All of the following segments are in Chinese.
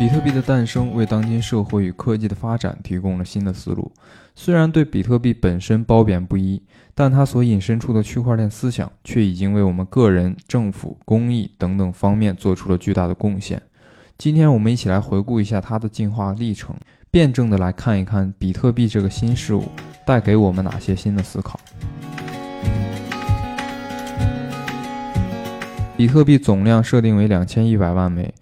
比特币的诞生为当今社会与科技的发展提供了新的思路。虽然对比特币本身褒贬不一，但它所引申出的区块链思想却已经为我们个人、政府、公益等等方面做出了巨大的贡献。今天我们一起来回顾一下它的进化历程，辩证的来看一看比特币这个新事物带给我们哪些新的思考。比特币总量设定为两千一百万枚。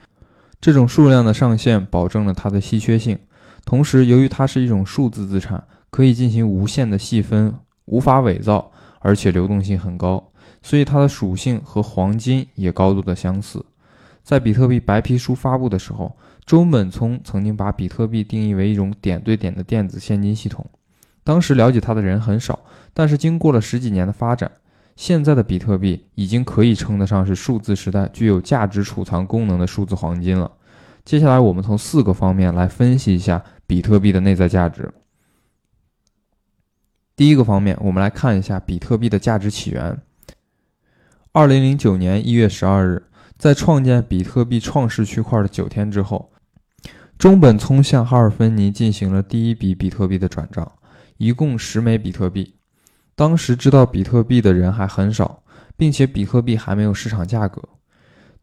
这种数量的上限保证了它的稀缺性，同时由于它是一种数字资产，可以进行无限的细分，无法伪造，而且流动性很高，所以它的属性和黄金也高度的相似。在比特币白皮书发布的时候，中本聪曾经把比特币定义为一种点对点的电子现金系统。当时了解它的人很少，但是经过了十几年的发展。现在的比特币已经可以称得上是数字时代具有价值储藏功能的数字黄金了。接下来，我们从四个方面来分析一下比特币的内在价值。第一个方面，我们来看一下比特币的价值起源。二零零九年一月十二日，在创建比特币创世区块的九天之后，中本聪向哈尔芬尼进行了第一笔比特币的转账，一共十枚比特币。当时知道比特币的人还很少，并且比特币还没有市场价格。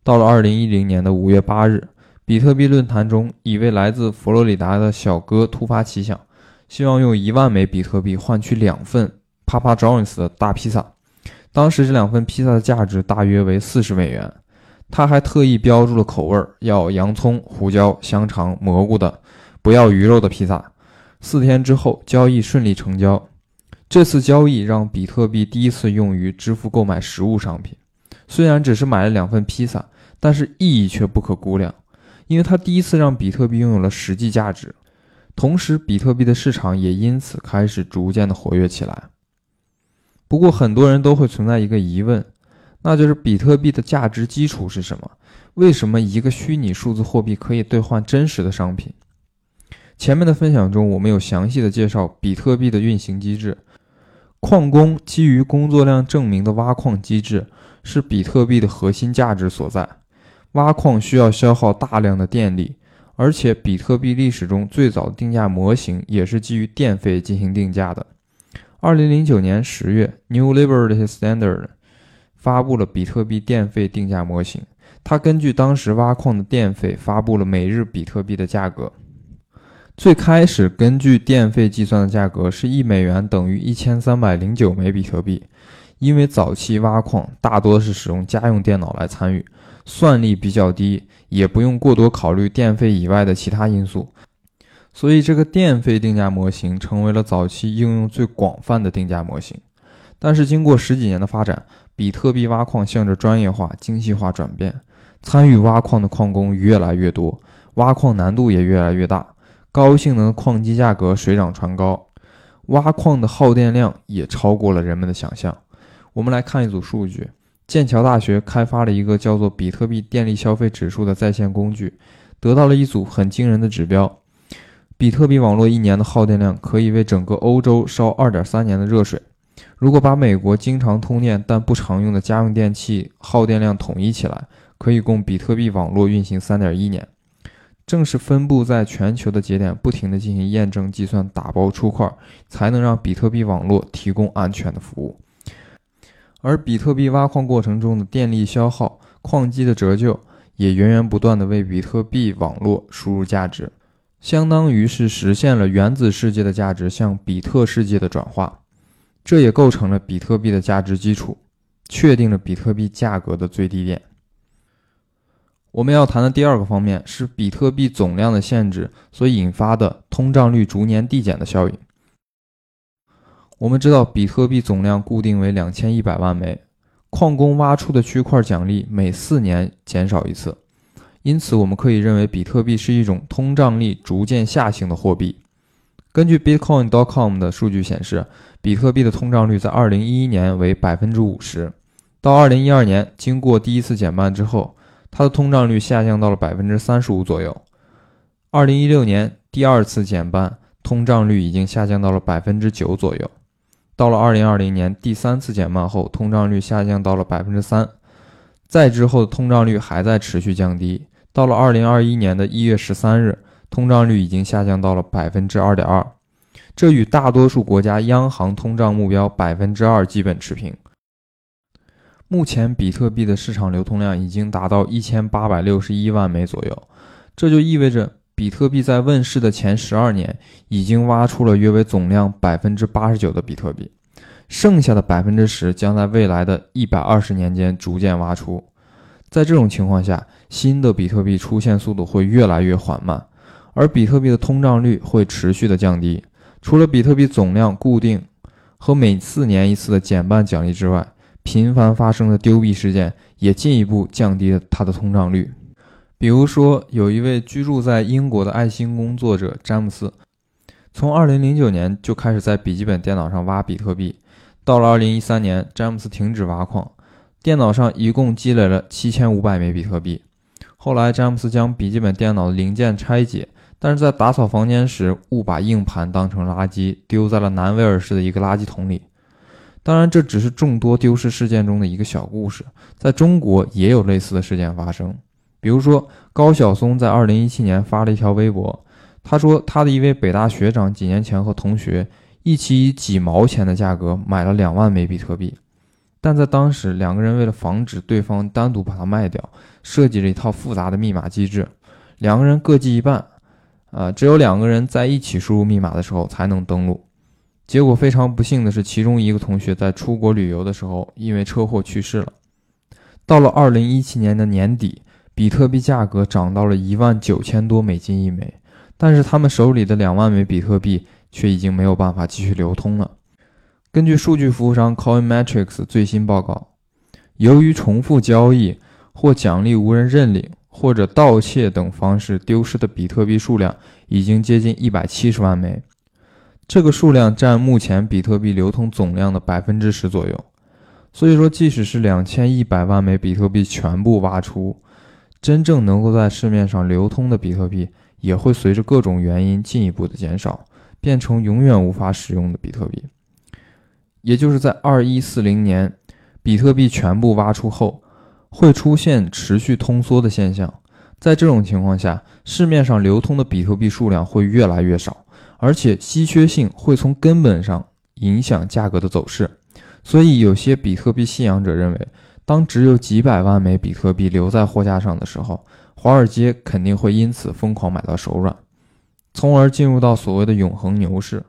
到了二零一零年的五月八日，比特币论坛中，一位来自佛罗里达的小哥突发奇想，希望用一万枚比特币换取两份 Papa John's 的大披萨。当时这两份披萨的价值大约为四十美元。他还特意标注了口味儿，要洋葱、胡椒、香肠、蘑菇的，不要鱼肉的披萨。四天之后，交易顺利成交。这次交易让比特币第一次用于支付购买实物商品，虽然只是买了两份披萨，但是意义却不可估量，因为它第一次让比特币拥有了实际价值，同时比特币的市场也因此开始逐渐的活跃起来。不过很多人都会存在一个疑问，那就是比特币的价值基础是什么？为什么一个虚拟数字货币可以兑换真实的商品？前面的分享中，我们有详细的介绍比特币的运行机制。矿工基于工作量证明的挖矿机制是比特币的核心价值所在。挖矿需要消耗大量的电力，而且比特币历史中最早的定价模型也是基于电费进行定价的。二零零九年十月，New Liberty Standard 发布了比特币电费定价模型，它根据当时挖矿的电费发布了每日比特币的价格。最开始根据电费计算的价格是一美元等于一千三百零九枚比特币，因为早期挖矿大多是使用家用电脑来参与，算力比较低，也不用过多考虑电费以外的其他因素，所以这个电费定价模型成为了早期应用最广泛的定价模型。但是经过十几年的发展，比特币挖矿向着专业化、精细化转变，参与挖矿的矿工越来越多，挖矿难度也越来越大。高性能矿机价格水涨船高，挖矿的耗电量也超过了人们的想象。我们来看一组数据：剑桥大学开发了一个叫做“比特币电力消费指数”的在线工具，得到了一组很惊人的指标。比特币网络一年的耗电量可以为整个欧洲烧二点三年的热水。如果把美国经常通电但不常用的家用电器耗电量统一起来，可以供比特币网络运行三点一年。正是分布在全球的节点不停地进行验证、计算、打包出块，才能让比特币网络提供安全的服务。而比特币挖矿过程中的电力消耗、矿机的折旧，也源源不断地为比特币网络输入价值，相当于是实现了原子世界的价值向比特世界的转化。这也构成了比特币的价值基础，确定了比特币价格的最低点。我们要谈的第二个方面是比特币总量的限制所引发的通胀率逐年递减的效应。我们知道，比特币总量固定为两千一百万枚，矿工挖出的区块奖励每四年减少一次，因此我们可以认为比特币是一种通胀率逐渐下行的货币。根据 Bitcoin.com 的数据显示，比特币的通胀率在二零一一年为百分之五十，到二零一二年，经过第一次减半之后。它的通胀率下降到了百分之三十五左右。二零一六年第二次减半，通胀率已经下降到了百分之九左右。到了二零二零年第三次减半后，通胀率下降到了百分之三。再之后的通胀率还在持续降低，到了二零二一年的一月十三日，通胀率已经下降到了百分之二点二，这与大多数国家央行通胀目标百分之二基本持平。目前，比特币的市场流通量已经达到一千八百六十一万枚左右，这就意味着比特币在问世的前十二年已经挖出了约为总量百分之八十九的比特币。剩下的百分之十将在未来的一百二十年间逐渐挖出。在这种情况下，新的比特币出现速度会越来越缓慢，而比特币的通胀率会持续的降低。除了比特币总量固定和每四年一次的减半奖励之外，频繁发生的丢币事件也进一步降低了它的通胀率。比如说，有一位居住在英国的爱心工作者詹姆斯，从2009年就开始在笔记本电脑上挖比特币。到了二零一三年，詹姆斯停止挖矿，电脑上一共积累了七千五百枚比特币。后来，詹姆斯将笔记本电脑的零件拆解，但是在打扫房间时误把硬盘当成垃圾丢在了南威尔士的一个垃圾桶里。当然，这只是众多丢失事件中的一个小故事，在中国也有类似的事件发生。比如说，高晓松在二零一七年发了一条微博，他说他的一位北大学长几年前和同学。一起以几毛钱的价格买了两万枚比特币，但在当时，两个人为了防止对方单独把它卖掉，设计了一套复杂的密码机制，两个人各记一半，啊，只有两个人在一起输入密码的时候才能登录。结果非常不幸的是，其中一个同学在出国旅游的时候因为车祸去世了。到了二零一七年的年底，比特币价格涨到了一万九千多美金一枚，但是他们手里的两万枚比特币。却已经没有办法继续流通了。根据数据服务商 Coinmetrics 最新报告，由于重复交易或奖励无人认领或者盗窃等方式丢失的比特币数量已经接近一百七十万枚，这个数量占目前比特币流通总量的百分之十左右。所以说，即使是两千一百万枚比特币全部挖出，真正能够在市面上流通的比特币也会随着各种原因进一步的减少。变成永远无法使用的比特币，也就是在二一四零年，比特币全部挖出后，会出现持续通缩的现象。在这种情况下，市面上流通的比特币数量会越来越少，而且稀缺性会从根本上影响价格的走势。所以，有些比特币信仰者认为，当只有几百万枚比特币留在货架上的时候，华尔街肯定会因此疯狂买到手软。从而进入到所谓的永恒牛市。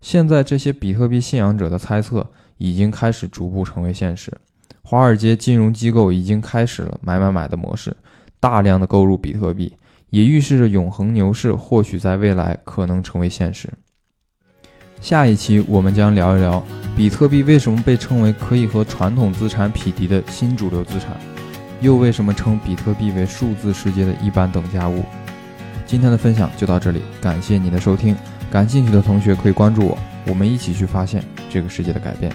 现在这些比特币信仰者的猜测已经开始逐步成为现实。华尔街金融机构已经开始了买买买的模式，大量的购入比特币，也预示着永恒牛市或许在未来可能成为现实。下一期我们将聊一聊比特币为什么被称为可以和传统资产匹敌的新主流资产，又为什么称比特币为数字世界的一般等价物。今天的分享就到这里，感谢你的收听。感兴趣的同学可以关注我，我们一起去发现这个世界的改变。